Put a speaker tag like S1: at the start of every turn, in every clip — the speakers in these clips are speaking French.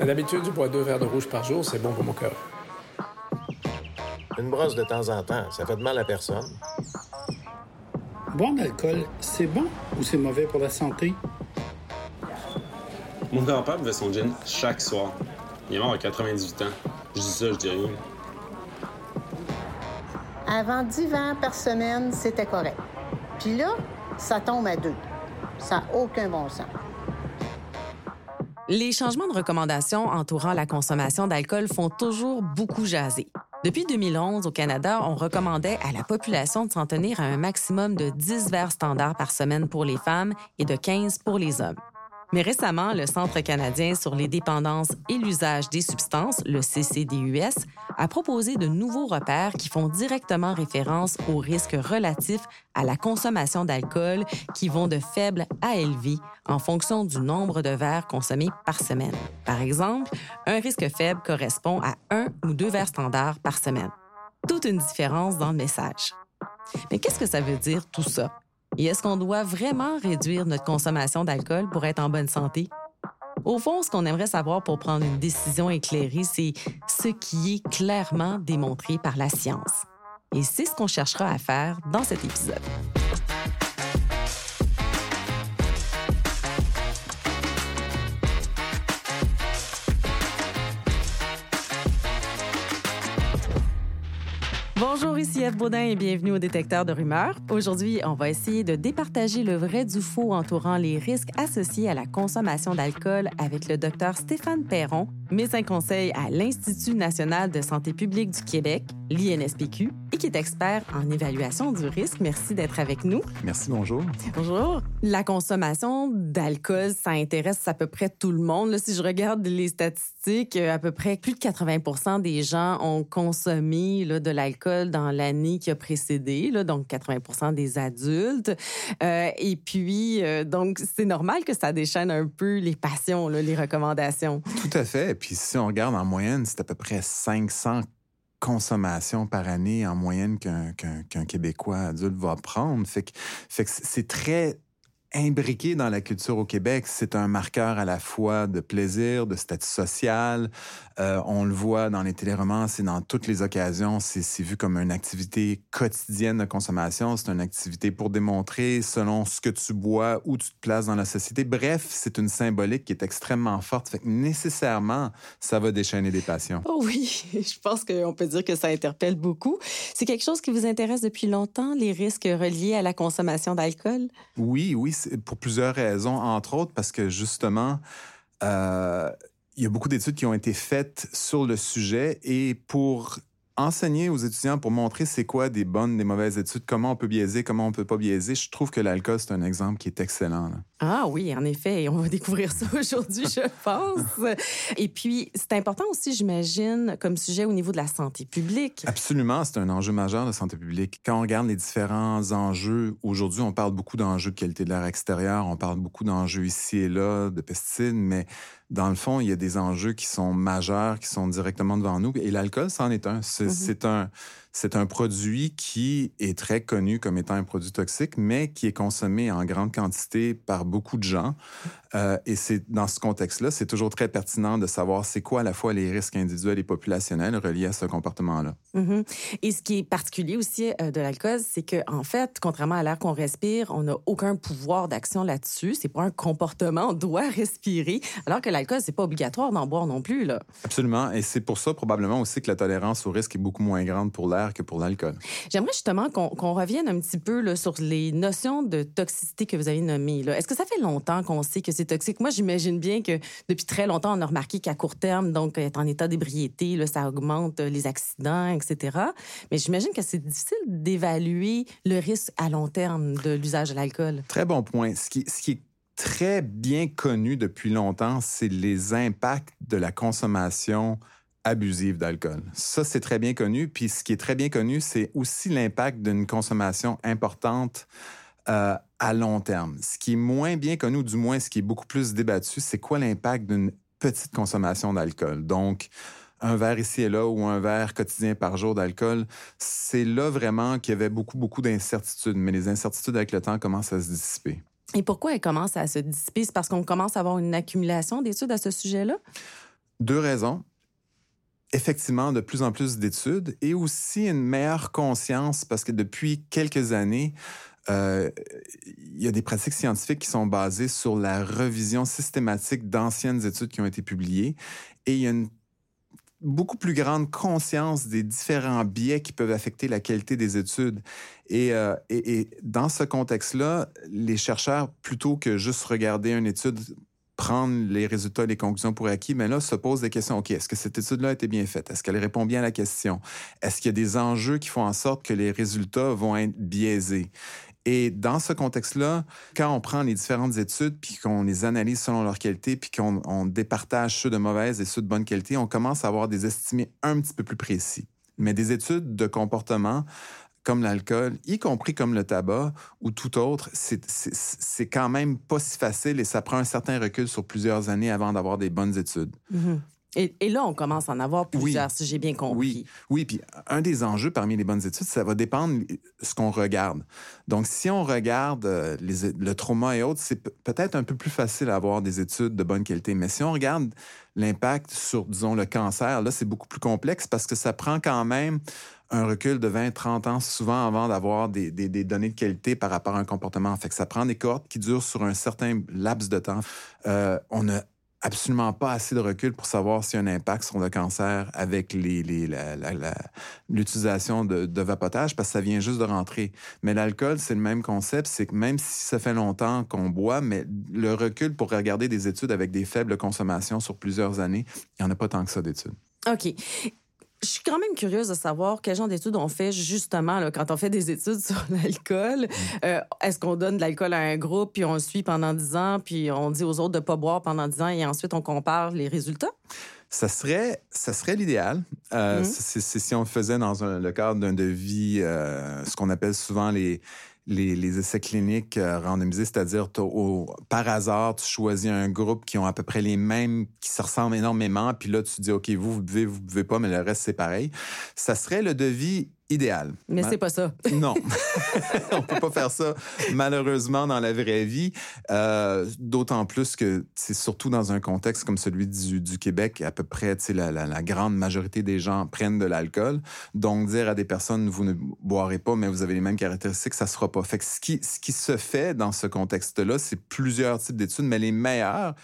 S1: D'habitude, je bois deux verres de rouge par jour, c'est bon pour mon cœur.
S2: Une brosse de temps en temps, ça fait de mal à personne.
S3: Boire de l'alcool, c'est bon ou c'est mauvais pour la santé?
S4: Mon grand-père buvait son gin chaque soir. Il est mort à 98 ans. Je dis ça, je dis rien.
S5: Avant 10 verres par semaine, c'était correct. Puis là, ça tombe à deux. Ça n'a aucun bon sens.
S6: Les changements de recommandations entourant la consommation d'alcool font toujours beaucoup jaser. Depuis 2011, au Canada, on recommandait à la population de s'en tenir à un maximum de 10 verres standards par semaine pour les femmes et de 15 pour les hommes. Mais récemment, le Centre canadien sur les dépendances et l'usage des substances, le CCDUS, a proposé de nouveaux repères qui font directement référence aux risques relatifs à la consommation d'alcool qui vont de faible à élevé en fonction du nombre de verres consommés par semaine. Par exemple, un risque faible correspond à un ou deux verres standards par semaine. Toute une différence dans le message. Mais qu'est-ce que ça veut dire tout ça? Et est-ce qu'on doit vraiment réduire notre consommation d'alcool pour être en bonne santé? Au fond, ce qu'on aimerait savoir pour prendre une décision éclairée, c'est ce qui est clairement démontré par la science. Et c'est ce qu'on cherchera à faire dans cet épisode. Bonjour, ici Eve Baudin et bienvenue au Détecteur de rumeurs. Aujourd'hui, on va essayer de départager le vrai du faux entourant les risques associés à la consommation d'alcool avec le docteur Stéphane Perron, médecin conseil à l'Institut national de santé publique du Québec, l'INSPQ, et qui est expert en évaluation du risque. Merci d'être avec nous.
S7: Merci, bonjour.
S6: Bonjour. La consommation d'alcool, ça intéresse à peu près tout le monde. Là, si je regarde les statistiques, euh, à peu près plus de 80 des gens ont consommé là, de l'alcool dans l'année qui a précédé, là, donc 80 des adultes. Euh, et puis, euh, donc, c'est normal que ça déchaîne un peu les passions, là, les recommandations.
S7: Tout à fait. Puis si on regarde en moyenne, c'est à peu près 500 consommations par année en moyenne qu'un Québécois adulte va prendre. Fait que c'est très imbriqué dans la culture au Québec. C'est un marqueur à la fois de plaisir, de statut social. Euh, on le voit dans les téléromans, c'est dans toutes les occasions. C'est vu comme une activité quotidienne de consommation. C'est une activité pour démontrer selon ce que tu bois, où tu te places dans la société. Bref, c'est une symbolique qui est extrêmement forte. Fait que nécessairement, ça va déchaîner des passions.
S6: Oh oui, je pense qu'on peut dire que ça interpelle beaucoup. C'est quelque chose qui vous intéresse depuis longtemps, les risques reliés à la consommation d'alcool?
S7: Oui, oui, pour plusieurs raisons, entre autres parce que justement, euh, il y a beaucoup d'études qui ont été faites sur le sujet et pour enseigner aux étudiants pour montrer c'est quoi des bonnes, des mauvaises études, comment on peut biaiser, comment on peut pas biaiser. Je trouve que l'alcool, c'est un exemple qui est excellent.
S6: Ah oui, en effet, et on va découvrir ça aujourd'hui, je pense. Et puis, c'est important aussi, j'imagine, comme sujet au niveau de la santé publique.
S7: Absolument, c'est un enjeu majeur de santé publique. Quand on regarde les différents enjeux, aujourd'hui, on parle beaucoup d'enjeux de qualité de l'air extérieur, on parle beaucoup d'enjeux ici et là, de pesticides, mais dans le fond, il y a des enjeux qui sont majeurs, qui sont directement devant nous. Et l'alcool, c'en est un. C'est mm-hmm. un, c'est un produit qui est très connu comme étant un produit toxique, mais qui est consommé en grande quantité par beaucoup de gens. Euh, et c'est dans ce contexte-là, c'est toujours très pertinent de savoir c'est quoi à la fois les risques individuels et populationnels reliés à ce comportement-là.
S6: Mm-hmm. Et ce qui est particulier aussi euh, de l'alcool, c'est que en fait, contrairement à l'air qu'on respire, on n'a aucun pouvoir d'action là-dessus. C'est pas un comportement, on doit respirer. Alors que l'alcool, c'est pas obligatoire d'en boire non plus là.
S7: Absolument. Et c'est pour ça probablement aussi que la tolérance au risque est beaucoup moins grande pour l'air que pour l'alcool.
S6: J'aimerais justement qu'on revienne un petit peu là, sur les notions de toxicité que vous avez nommées. Est-ce que ça fait longtemps qu'on sait que c'est toxique? Moi, j'imagine bien que depuis très longtemps, on a remarqué qu'à court terme, donc être en état d'ébriété, ça augmente les accidents, etc. Mais j'imagine que c'est difficile d'évaluer le risque à long terme de l'usage de l'alcool.
S7: Très bon point. Ce qui est très bien connu depuis longtemps, c'est les impacts de la consommation abusive d'alcool. Ça, c'est très bien connu. Puis ce qui est très bien connu, c'est aussi l'impact d'une consommation importante euh, à long terme. Ce qui est moins bien connu, du moins ce qui est beaucoup plus débattu, c'est quoi l'impact d'une petite consommation d'alcool. Donc, un verre ici et là ou un verre quotidien par jour d'alcool, c'est là vraiment qu'il y avait beaucoup, beaucoup d'incertitudes. Mais les incertitudes avec le temps commencent à se dissiper.
S6: Et pourquoi elle commence à se dissiper? C'est parce qu'on commence à avoir une accumulation d'études à ce sujet-là?
S7: Deux raisons. Effectivement, de plus en plus d'études et aussi une meilleure conscience parce que depuis quelques années, euh, il y a des pratiques scientifiques qui sont basées sur la revision systématique d'anciennes études qui ont été publiées et il y a une beaucoup plus grande conscience des différents biais qui peuvent affecter la qualité des études. Et, euh, et, dans ce contexte-là, les chercheurs, plutôt que juste regarder une étude prendre les résultats les conclusions pour acquis, mais là, se posent des questions. OK, est-ce que cette étude-là a été bien faite? Est-ce qu'elle répond bien à la question? Est-ce qu'il y a des enjeux qui font en sorte que les résultats vont être biaisés? Et dans ce contexte-là, quand on prend les différentes études, puis qu'on les analyse selon leur qualité, puis qu'on on départage ceux de mauvaise et ceux de bonne qualité, on commence à avoir des estimés un petit peu plus précis. Mais des études de comportement comme l'alcool, y compris comme le tabac ou tout autre, c'est quand même pas si facile et ça prend un certain recul sur plusieurs années avant d'avoir des bonnes études.
S6: Mm-hmm. Et, là, on commence à en avoir plusieurs, si j'ai bien compris.
S7: Oui, oui. Puis un des enjeux parmi les bonnes études, ça va dépendre de ce qu'on regarde. Donc, si on regarde euh, les, le trauma et autres, c'est peut-être un peu plus facile à avoir des études de bonne qualité. Mais si on regarde l'impact sur, disons, le cancer, là, c'est beaucoup plus complexe parce que ça prend quand même un recul de 20, 30 ans souvent avant d'avoir des, des, des, données de qualité par rapport à un comportement. Fait que ça prend des cohortes qui durent sur un certain laps de temps. Euh, on a absolument pas assez de recul pour savoir s'il y a un impact sur le cancer avec l'utilisation de, de, vapotage parce que ça vient juste de rentrer. Mais l'alcool, c'est le même concept, c'est que même si ça fait longtemps qu'on boit, mais le recul pour regarder des études avec des faibles consommations sur plusieurs années, il n'y en a pas tant que ça d'études.
S6: OK. Je suis quand même curieuse de savoir quel genre d'études on fait justement là, quand on fait des études sur l'alcool. Mm. Euh, est-ce qu'on donne de l'alcool à un groupe, puis on le suit pendant 10 ans, puis on dit aux autres de ne pas boire pendant 10 ans, et ensuite on compare les résultats?
S7: Ça serait, ça serait l'idéal. Euh, mm. C'est si on faisait dans le cadre d'un devis, euh, ce qu'on appelle souvent les, les, essais cliniques euh, randomisés, c'est-à-dire par hasard, tu choisis un groupe qui ont à peu près les mêmes, qui se ressemblent énormément, puis là, tu dis, OK, vous, vous buvez, vous buvez pas, mais le reste, c'est pareil. Ça serait le devis idéal.
S6: Mais c'est pas ça.
S7: Non. on peut pas faire ça, malheureusement, dans la vraie vie. Euh, D'autant plus que c'est surtout dans un contexte comme celui du, du Québec, à peu près, la, la, la grande majorité des gens prennent de l'alcool. Donc, dire à des personnes, vous ne boirez pas, mais vous avez les mêmes caractéristiques, ça se fera pas. Fait que ce qui, ce qui se fait dans ce contexte-là, c'est plusieurs types d'études, mais les meilleures,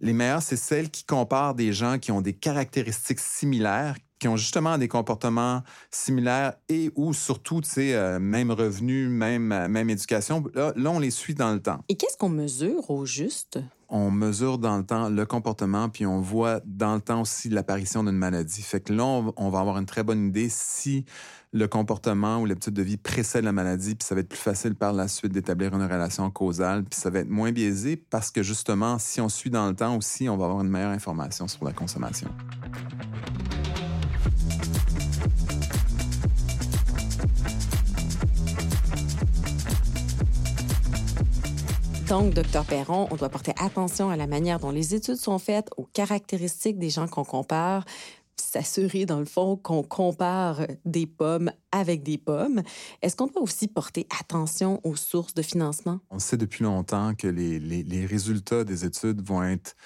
S7: les meilleures, c'est celles qui comparent des gens qui ont des caractéristiques similaires, qui ont justement des comportements similaires et ou surtout, tu sais, euh, même revenu, même, euh, même éducation. Là, là, on les suit dans le temps.
S6: Et qu'est-ce qu'on mesure au juste?
S7: On mesure dans le temps le comportement, puis on voit dans le temps aussi l'apparition d'une maladie. Fait que là, on, va avoir une très bonne idée si le comportement ou l'habitude de vie précède la maladie, puis ça va être plus facile par la suite d'établir une relation causale, puis ça va être moins biaisé parce que justement, si on suit dans le temps aussi, on va avoir une meilleure information sur la consommation.
S6: Donc, docteur Perron, on doit porter attention à la manière dont les études sont faites, aux caractéristiques des gens qu'on compare, s'assurer, dans le fond, qu'on compare des pommes avec des pommes. Est-ce qu'on doit aussi porter attention aux sources de financement?
S7: On sait depuis longtemps que les, résultats des études vont être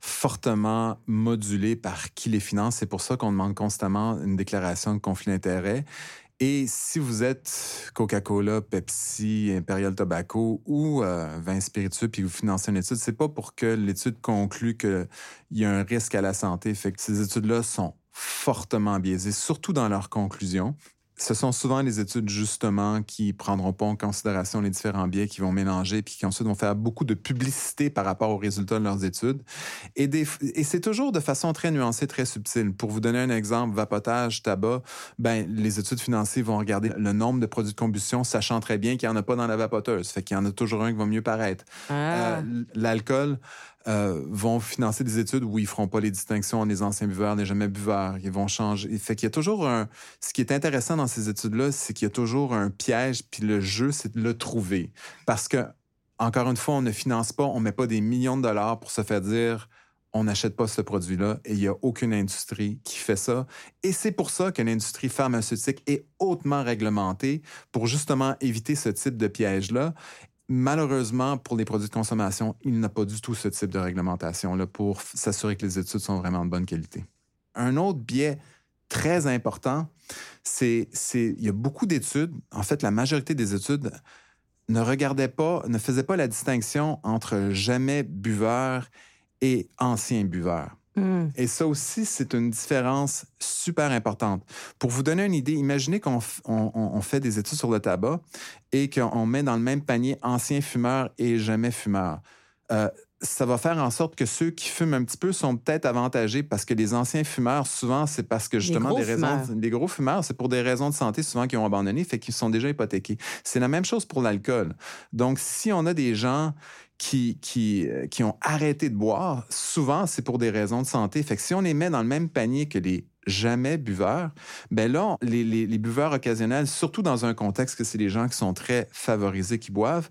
S7: fortement modulés par qui les finance. C'est pour ça qu'on demande constamment une déclaration de conflit d'intérêt. Et si vous êtes Coca-Cola, Pepsi, Imperial Tobacco ou euh, vin spiritueux puis vous financez une étude, c'est pas pour que l'étude conclue qu'il y a un risque à la santé. Fait que ces études-là sont fortement biaisées, surtout dans leurs conclusions ce sont souvent les études justement qui prendront pas en considération les différents biais qui vont mélanger puis qui ensuite vont faire beaucoup de publicité par rapport aux résultats de leurs études. Et, et c'est toujours de façon très nuancée, très subtile. Pour vous donner un exemple, vapotage, tabac, ben les études financières vont regarder le nombre de produits de combustion, sachant très bien qu'il y en a pas dans la vapoteuse. Fait qu'il y en a toujours un qui va mieux paraître. Ah. Euh, L'alcool, euh, vont financer des études où ils feront pas les distinctions entre les anciens buveurs, les jamais buveurs. Ils vont changer. Fait qu'il y a toujours un. Ce qui est intéressant dans ces études-là, c'est qu'il y a toujours un piège, puis le jeu, c'est de le trouver. Parce que, encore une fois, on ne finance pas, on met pas des millions de dollars pour se faire dire on n'achète pas ce produit-là et il n'y a aucune industrie qui fait ça. Et c'est pour ça que l'industrie pharmaceutique est hautement réglementée pour justement éviter ce type de piège-là malheureusement, pour les produits de consommation, il n'a pas du tout ce type de réglementation-là pour s'assurer que les études sont vraiment de bonne qualité. Un autre biais très important, c'est il y a beaucoup d'études, en fait, la majorité des études ne regardaient pas, ne faisaient pas la distinction entre jamais buveur et ancien buveur.
S6: Hmm.
S7: Et ça aussi, c'est une différence super importante. Pour vous donner une idée, imaginez qu'on on, on fait des études sur le tabac et qu'on met dans le même panier ancien fumeur et jamais fumeur. Euh, ça va faire en sorte que ceux qui fument un petit peu sont peut-être avantagés parce que les anciens fumeurs, souvent, c'est parce que justement des raisons.
S6: fumeurs.
S7: Les gros fumeurs, c'est pour des raisons de santé souvent qui ont abandonné, fait qu'ils sont déjà hypothéqués. C'est la même chose pour l'alcool. Donc, si on a des gens qui, qui, euh, qui ont arrêté de boire, souvent, c'est pour des raisons de santé. Fait si on les met dans le même panier que les jamais buveurs, ben là, les, les, les buveurs occasionnels, surtout dans un contexte que c'est les gens qui sont très favorisés qui boivent,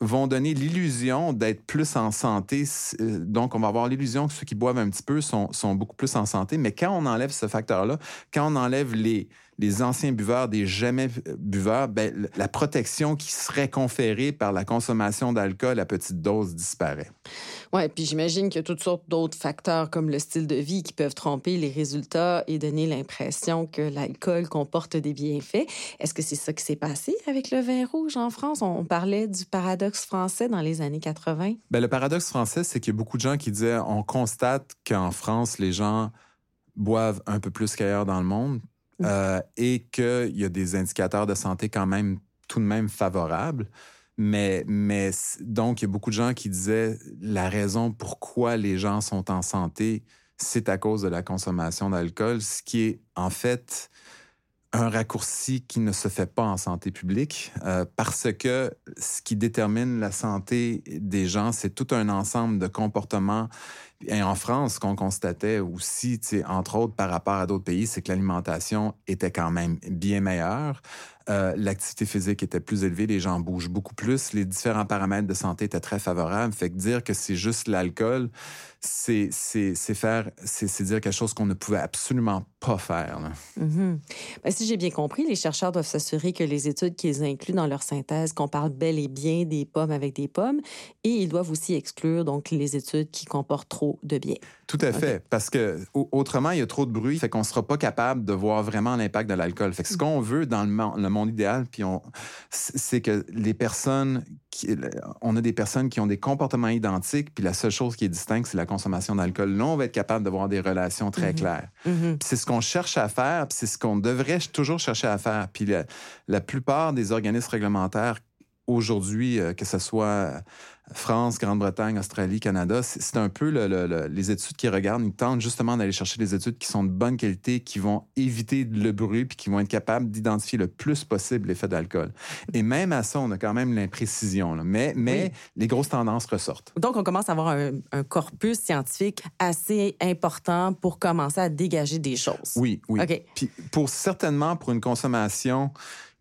S7: vont donner l'illusion d'être plus en santé. Euh, Donc, on va avoir l'illusion que ceux qui boivent un petit peu sont, sont beaucoup plus en santé. Mais quand on enlève ce facteur-là, quand on enlève les, les anciens buveurs des jamais buveurs, ben, la protection qui serait conférée par la consommation d'alcool à petite dose disparaît.
S6: Oui, puis j'imagine qu'il y a toutes sortes d'autres facteurs comme le style de vie qui peuvent tromper les résultats et donner l'impression que l'alcool comporte des bienfaits. Est-ce que c'est ça qui s'est passé avec le vin rouge en France? On parlait du paradoxe français dans les années 80.
S7: Ben, le paradoxe français, c'est qu'il y a beaucoup de gens qui disaient on constate qu'en France, les gens boivent un peu plus qu'ailleurs dans le monde euh, et qu'il y a des indicateurs de santé quand même tout de même favorables. Mais, donc, il y a beaucoup de gens qui disaient la raison pourquoi les gens sont en santé, c'est à cause de la consommation d'alcool, ce qui est en fait un raccourci qui ne se fait pas en santé publique euh, parce que ce qui détermine la santé des gens, c'est tout un ensemble de comportements. Et en France, ce qu'on constatait aussi, entre autres par rapport à d'autres pays, c'est que l'alimentation était quand même bien meilleure. Euh, L'activité physique était plus élevée, les gens bougent beaucoup plus, les différents paramètres de santé étaient très favorables. Fait que dire que c'est juste l'alcool, c'est faire, c'est dire quelque chose qu'on ne pouvait absolument pas faire. Là.
S6: Mm -hmm. ben, si j'ai bien compris, les chercheurs doivent s'assurer que les études qu'ils incluent dans leur synthèse comparent bel et bien des pommes avec des pommes, et ils doivent aussi exclure donc les études qui comportent trop de biais.
S7: Tout à fait, parce que autrement il y a trop de bruit, fait qu'on sera pas capable de voir vraiment l'impact de l'alcool. Fait que ce qu'on veut dans le monde, le monde idéal, puis on, c'est que les personnes, qui, on a des personnes qui ont des comportements identiques, puis la seule chose qui est distincte, c'est la consommation d'alcool. Là, on va être capable d'avoir des relations très
S6: Mhm.
S7: claires.
S6: Mm -hmm.
S7: Puis c'est ce qu'on cherche à faire, puis c'est ce qu'on devrait toujours chercher à faire. Puis la, la plupart des organismes réglementaires aujourd'hui, euh, que ce soit France, Grande-Bretagne, Australie, Canada, c'est un peu le, le, le, les études qui regardent. Ils tentent justement d'aller chercher des études qui sont de bonne qualité, qui vont éviter le bruit, puis qui vont être capables d'identifier le plus possible l'effet d'alcool. Et même à ça, on a quand même l'imprécision. Mais, mais
S6: Oui.
S7: les grosses tendances ressortent.
S6: Donc, on commence à avoir un, un corpus scientifique assez important pour commencer à dégager des choses.
S7: Oui, oui.
S6: OK.
S7: Puis pour certainement pour une consommation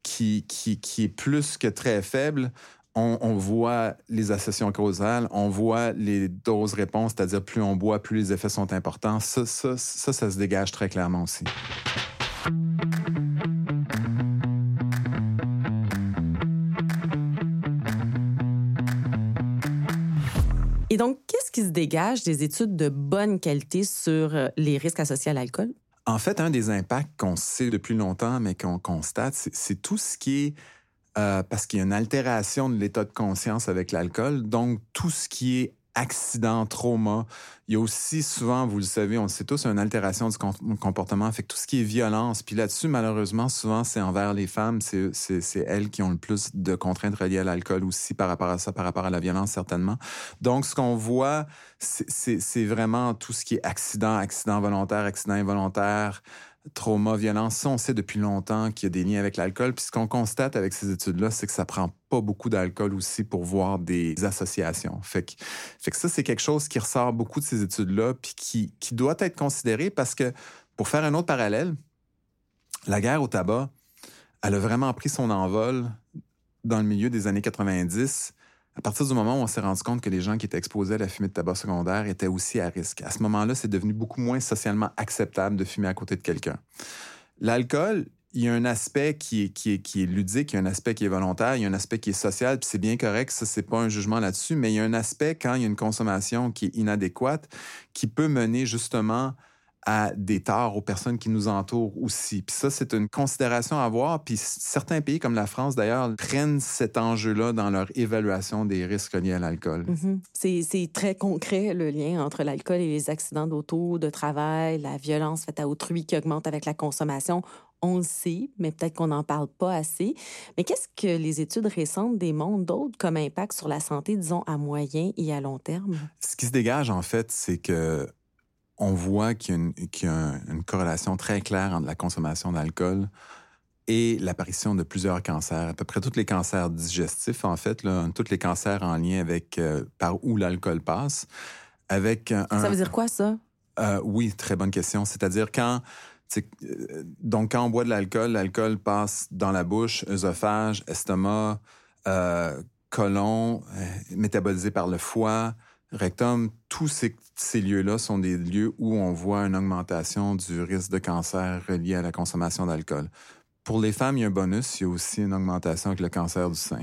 S7: qui, qui, qui est plus que très faible, on, on voit les associations causales, on voit les doses réponses, c'est-à-dire plus on boit, plus les effets sont importants. Ça, ça, ça, ça se dégage très clairement aussi.
S6: Et donc, qu'est-ce qui se dégage des études de bonne qualité sur euh, les risques associés à l'alcool?
S7: En fait, un des impacts qu'on sait depuis longtemps, mais qu'on constate, c'est tout ce qui est euh, parce qu'il y a une altération de l'état de conscience avec l'alcool. Donc, tout ce qui est accident, trauma. Il y a aussi souvent, vous le savez, on le sait tous, une altération du com- comportement. Fait que tout ce qui est violence. Puis là-dessus, malheureusement, souvent, c'est envers les femmes. C'est elles qui ont le plus de contraintes reliées à l'alcool aussi par rapport à ça, par rapport à la violence, certainement. Donc, ce qu'on voit, c'est vraiment tout ce qui est accident, accident volontaire, accident involontaire, trauma, violence. On sait depuis longtemps qu'il y a des liens avec l'alcool. Puis ce qu'on constate avec ces études-là, c'est que ça prend pas beaucoup d'alcool aussi pour voir des associations. Fait que, fait que ça, c'est quelque chose qui ressort beaucoup de ces études-là, puis qui, qui doit être considéré parce que, pour faire un autre parallèle, la guerre au tabac, elle a vraiment pris son envol dans le milieu des années 90 à partir du moment où on s'est rendu compte que les gens qui étaient exposés à la fumée de tabac secondaire étaient aussi à risque. À ce moment-là, c'est devenu beaucoup moins socialement acceptable de fumer à côté de quelqu'un. L'alcool, il y a un aspect qui est, qui, est, qui est ludique, il y a un aspect qui est volontaire, il y a un aspect qui est social, puis c'est bien correct, ça, c'est pas un jugement là-dessus, mais il y a un aspect quand il y a une consommation qui est inadéquate qui peut mener justement à des torts aux personnes qui nous entourent aussi. Puis ça, c'est une considération à avoir. Puis certains pays, comme la France d'ailleurs, prennent cet enjeu-là dans leur évaluation des risques liés à l'alcool.
S6: Mhm. C'est très concret, le lien entre l'alcool et les accidents d'auto, de travail, la violence faite à autrui qui augmente avec la consommation. On le sait, mais peut-être qu'on n'en parle pas assez. Mais qu'est-ce que les études récentes démontrent d'autres comme impact sur la santé, disons, à moyen et à long terme?
S7: Ce qui se dégage, en fait, c'est que on voit qu'il y a, une, corrélation très claire entre la consommation d'alcool et l'apparition de plusieurs cancers. À peu près tous les cancers digestifs, en fait, là, tous les cancers en lien avec euh, par où l'alcool passe. Avec un,
S6: ça veut dire quoi, ça?
S7: Euh, oui, très bonne question. C'est-à-dire quand... Euh, donc, quand on boit de l'alcool, l'alcool passe dans la bouche, œsophage, estomac, côlon, métabolisé par le foie, rectum, tous ces, lieux-là sont des lieux où on voit une augmentation du risque de cancer relié à la consommation d'alcool. Pour les femmes, il y a un bonus, il y a aussi une augmentation avec le cancer du sein.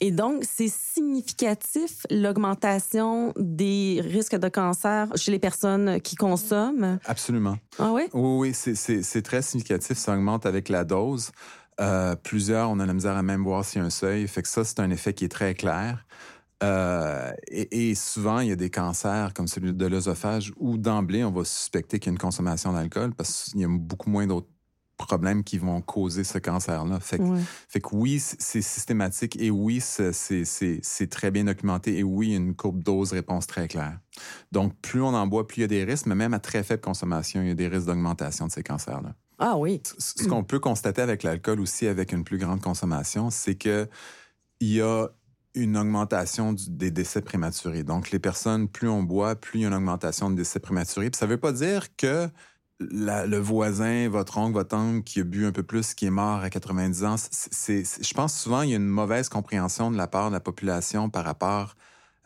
S6: Et donc, c'est significatif l'augmentation des risques de cancer chez les personnes qui consomment?
S7: Absolument.
S6: Ah oui?
S7: Oui, oui, c'est très significatif. Ça augmente avec la dose. Euh, plusieurs, on a la misère à même voir s'il y a un seuil. Fait que ça, c'est un effet qui est très clair. Euh, et, souvent, il y a des cancers comme celui de l'œsophage où d'emblée, on va suspecter qu'il y a une consommation d'alcool parce qu'il y a beaucoup moins d'autres problèmes qui vont causer ce cancer-là. Fait, que oui, c'est systématique et oui, c'est très bien documenté et oui, une courbe dose-réponse très claire. Donc, plus on en boit, plus il y a des risques, mais même à très faible consommation, il y a des risques d'augmentation de ces cancers-là.
S6: Ah oui.
S7: Ce qu'on peut constater avec l'alcool aussi, avec une plus grande consommation, c'est que il y a une augmentation des décès prématurés. Donc, les personnes, plus on boit, plus il y a une augmentation de décès prématurés. Puis ça ne veut pas dire que le voisin, votre oncle, votre oncle qui a bu un peu plus, qui est mort à 90 ans, je pense souvent il y a une mauvaise compréhension de la part de la population par rapport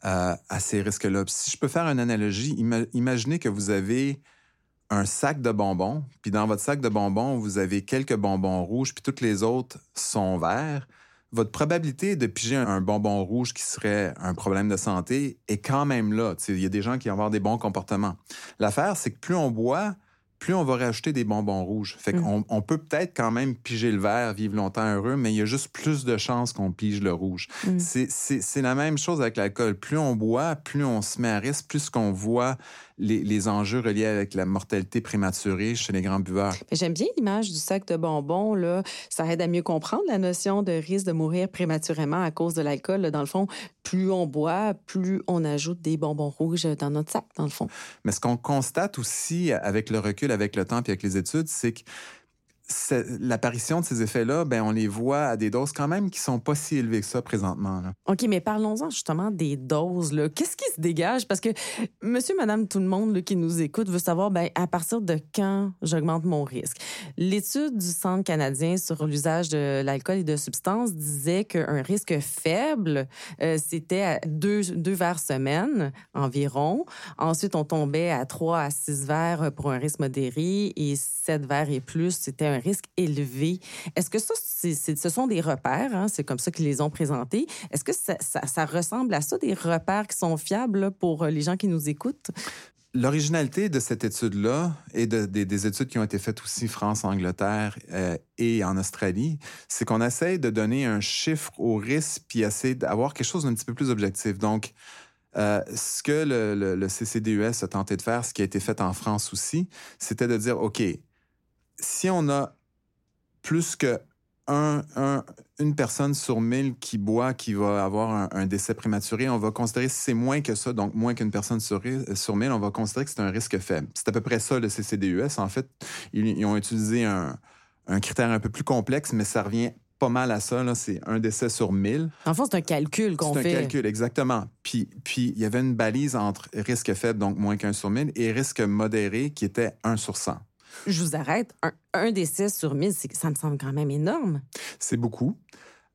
S7: à ces risques-là. si je peux faire une analogie, imaginez que vous avez un sac de bonbons, puis dans votre sac de bonbons, vous avez quelques bonbons rouges, puis toutes les autres sont verts votre probabilité de piger un bonbon rouge qui serait un problème de santé est quand même là. Il y a des gens qui vont avoir des bons comportements. L'affaire, c'est que plus on boit, plus on va rajouter des bonbons rouges. Fait qu'on mm. on peut peut-être quand même piger le vert, vivre longtemps heureux, mais il y a juste plus de chances qu'on pige le rouge. Mm. C'est la même chose avec l'alcool. Plus on boit, plus on se met à risque, plus qu'on voit les, enjeux reliés avec la mortalité prématurée chez les grands buveurs?
S6: J'aime bien l'image du sac de bonbons. Là. Ça aide à mieux comprendre la notion de risque de mourir prématurément à cause de l'alcool. Dans le fond, plus on boit, plus on ajoute des bonbons rouges dans notre sac, dans le fond.
S7: Mais ce qu'on constate aussi avec le recul, avec le temps et avec les études, c'est que l'apparition de ces effets-là, ben, on les voit à des doses quand même qui sont pas si élevées que ça présentement.
S6: OK, mais parlons-en justement des doses. Qu'est-ce qui se dégage? Parce que monsieur, madame, tout le monde qui nous écoute veut savoir ben, à partir de quand j'augmente mon risque? L'étude du Centre canadien sur l'usage de l'alcool et de substances disait qu'un risque faible, euh, c'était à deux, deux verres semaine environ. Ensuite, on tombait à trois à six verres pour un risque modéré et sept verres et plus, c'était un risque élevé. Est-ce que ça, ce sont des repères? Hein? C'est comme ça qu'ils les ont présentés. Est-ce que ça, ressemble à ça, des repères qui sont fiables pour euh, les gens qui nous écoutent?
S7: L'originalité de cette étude-là et des, études qui ont été faites aussi France, Angleterre euh, et en Australie, c'est qu'on essaie de donner un chiffre au risque puis essayer d'avoir quelque chose d'un petit peu plus objectif. Donc, euh, ce que le, CCDUS a tenté de faire, ce qui a été fait en France aussi, c'était de dire, OK, si on a plus que une personne sur mille qui boit, qui va avoir un, décès prématuré, on va considérer si c'est moins que ça, donc moins qu'une personne sur, sur mille, on va considérer que c'est un risque faible. C'est à peu près ça le CCDUS. En fait, ils, ont utilisé un, critère un peu plus complexe, mais ça revient pas mal à ça. C'est un décès sur mille.
S6: En fait, c'est un calcul qu'on fait.
S7: C'est un calcul, exactement. Puis, puis, il y avait une balise entre risque faible, donc moins qu'un sur mille, et risque modéré, qui était un sur cent.
S6: Je vous arrête. Un, décès sur mille, ça me semble quand même énorme.
S7: C'est beaucoup.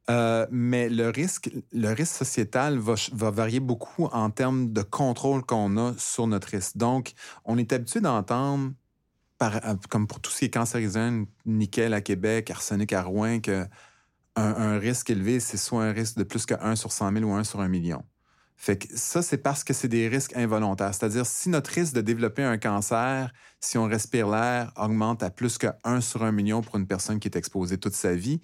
S7: Euh, mais le risque, le risque sociétal va, va varier beaucoup en termes de contrôle qu'on a sur notre risque. Donc, on est habitué d'entendre par- comme pour tout ce qui est nickel à Québec, arsenic à Rouen, que un, un risque élevé, c'est soit un risque de plus que 1 sur 100 000 ou 1 sur 1 million. Fait que ça, c'est parce que c'est des risques involontaires. C'est-à-dire, si notre risque de développer un cancer, si on respire l'air, augmente à plus que 1 sur 1 million pour une personne qui est exposée toute sa vie,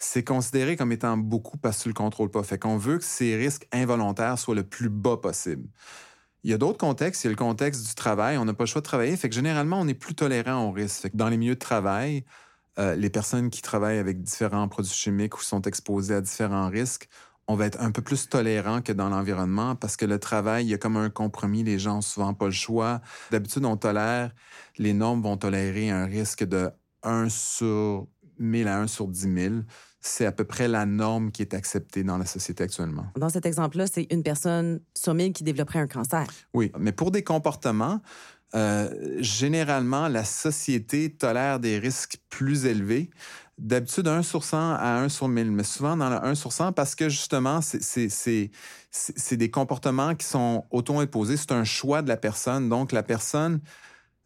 S7: c'est considéré comme étant beaucoup parce que tu le contrôles pas. Fait qu'on veut que ces risques involontaires soient le plus bas possible. Il y a d'autres contextes. Il y a le contexte du travail. On n'a pas le choix de travailler. Fait que généralement, on est plus tolérant au risque. Fait que dans les milieux de travail, euh, les personnes qui travaillent avec différents produits chimiques ou sont exposées à différents risques, on va être un peu plus tolérant que dans l'environnement parce que le travail, il y a comme un compromis. Les gens ont souvent pas le choix. D'habitude, on tolère, les normes vont tolérer un risque de 1 sur 1000 à 1 sur 10 000. C'est à peu près la norme qui est acceptée dans la société actuellement.
S6: Dans cet exemple-là, c'est une personne sur mille qui développerait un cancer.
S7: Oui, mais pour des comportements, euh, généralement, la société tolère des risques plus élevés. D'habitude, 1 sur 100 à 1 sur 1000, mais souvent dans le 1 sur 100 parce que justement, c'est- des comportements qui sont auto-imposés. C'est un choix de la personne. Donc, la personne,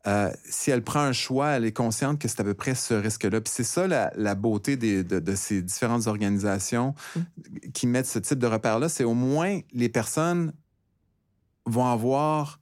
S7: euh, si elle prend un choix, elle est consciente que c'est à peu près ce risque-là. Puis c'est ça la, la beauté des- de, de ces différentes organisations qui mettent ce type de repères-là. C'est au moins les personnes vont avoir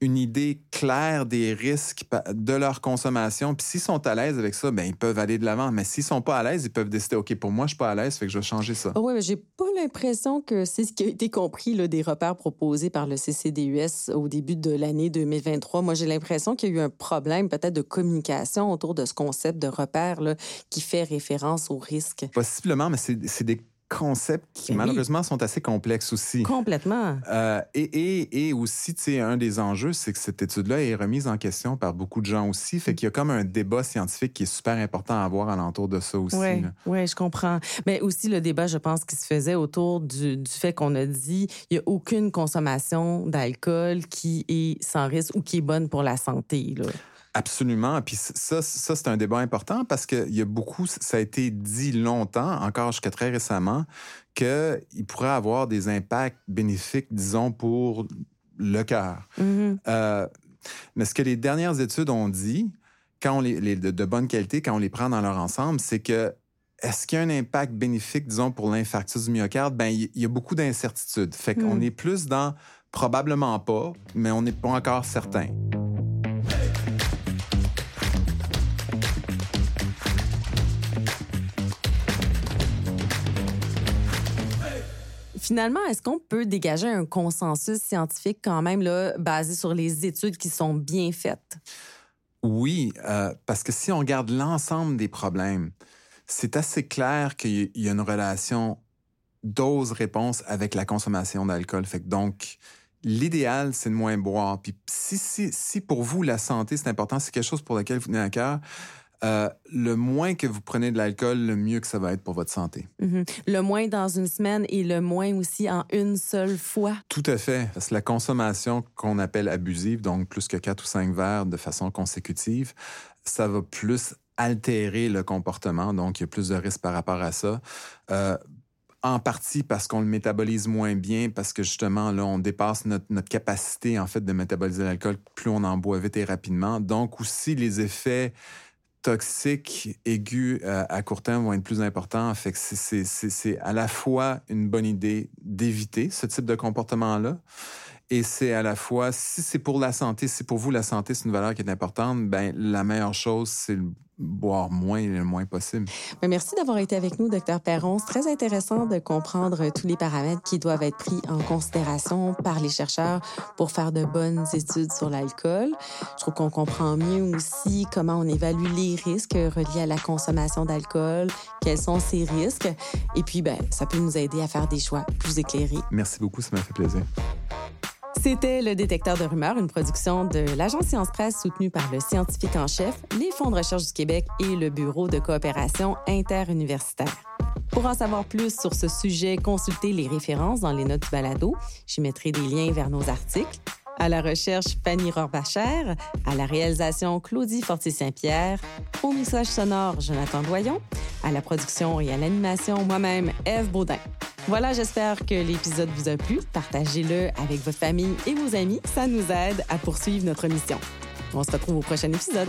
S7: une idée claire des risques de leur consommation. Puis s'ils sont à l'aise avec ça, ben ils peuvent aller de l'avant. Mais s'ils sont pas à l'aise, ils peuvent décider, OK, pour moi, je suis pas à l'aise, fait que je vais changer ça.
S6: Ah oui, mais j'ai pas l'impression que c'est ce qui a été compris là, des repères proposés par le CCDUS au début de l'année 2023. Moi, j'ai l'impression qu'il y a eu un problème peut-être de communication autour de ce concept de repère là, qui fait référence au risque.
S7: Possiblement, mais c'est c'est des concepts qui,
S6: Ben oui.
S7: malheureusement, sont assez complexes aussi.
S6: Complètement.
S7: Euh, et, et, et aussi, tu sais, un des enjeux, c'est que cette étude-là est remise en question par beaucoup de gens aussi. Fait qu'il y a comme un débat scientifique qui est super important à avoir alentour de ça aussi.
S6: Oui, ouais, je comprends. Mais aussi le débat, je pense, qui se faisait autour du, du fait qu'on a dit il n'y a aucune consommation d'alcool qui est sans risque ou qui est bonne pour la santé. Là.
S7: Absolument. Puis ça, ça c'est un débat important parce qu'il y a beaucoup, ça a été dit longtemps, encore jusqu'à très récemment, qu'il pourrait avoir des impacts bénéfiques, disons, pour le cœur.
S6: Mhm.
S7: Euh, mais ce que les dernières études ont dit, quand on les, les- de, de bonne qualité, quand on les prend dans leur ensemble, c'est que est-ce qu'il y a un impact bénéfique, disons, pour l'infarctus du myocarde? Ben, il y a beaucoup d'incertitudes. Fait qu'on
S6: Hmm.
S7: est plus dans probablement pas, mais on n'est pas encore certain.
S6: Finalement, est-ce qu'on peut dégager un consensus scientifique quand même là, basé sur les études qui sont bien faites?
S7: Oui, euh, parce que si on regarde l'ensemble des problèmes, c'est assez clair qu'il y- a une relation dose-réponse avec la consommation d'alcool. Fait que donc, l'idéal, c'est de moins boire. Puis si, si, si pour vous, la santé, c'est important, c'est quelque chose pour lequel vous tenez à cœur, euh, le moins que vous prenez de l'alcool, le mieux que ça va être pour votre santé.
S6: Mhm. Le moins dans une semaine et le moins aussi en une seule fois.
S7: Tout à fait. Parce que la consommation qu'on appelle abusive, donc plus que 4 ou 5 verres de façon consécutive, ça va plus altérer le comportement. Donc, il y a plus de risques par rapport à ça. Euh, en partie parce qu'on le métabolise moins bien, parce que justement, là, on dépasse notre, notre capacité, en fait, de métaboliser l'alcool. Plus on en boit vite et rapidement. Donc, aussi, les effets toxiques aigus euh, à court terme vont être plus importants. Fait c'est à la fois une bonne idée d'éviter ce type de comportement-là. Et c'est à la fois, si c'est pour la santé, si pour vous la santé c'est une valeur qui est importante, ben la meilleure chose c'est boire moins et le moins possible.
S6: Ben, Merci d'avoir été avec nous, Dr Perron. C'est très intéressant de comprendre tous les paramètres qui doivent être pris en considération par les chercheurs pour faire de bonnes études sur l'alcool. Je trouve qu'on comprend mieux aussi comment on évalue les risques reliés à la consommation d'alcool, quels sont ces risques, et puis ben, ça peut nous aider à faire des choix plus éclairés.
S7: Merci beaucoup, ça m'a fait plaisir.
S6: C'était le détecteur de rumeurs, une production de l'agence Science Presse soutenue par le scientifique en chef, les fonds de recherche du Québec et le Bureau de coopération interuniversitaire. Pour en savoir plus sur ce sujet, consultez les références dans les notes du balado. J'y mettrai des liens vers nos articles. À la recherche, Fanny Rohrbacher. À la réalisation, Claudie Fortier-Saint-Pierre. Au mixage sonore, Jonathan Doyon. À la production et à l'animation, moi-même, Eve Baudin. Voilà, j'espère que l'épisode vous a plu. Partagez-le avec votre famille et vos amis. Ça nous aide à poursuivre notre mission. On se retrouve au prochain épisode.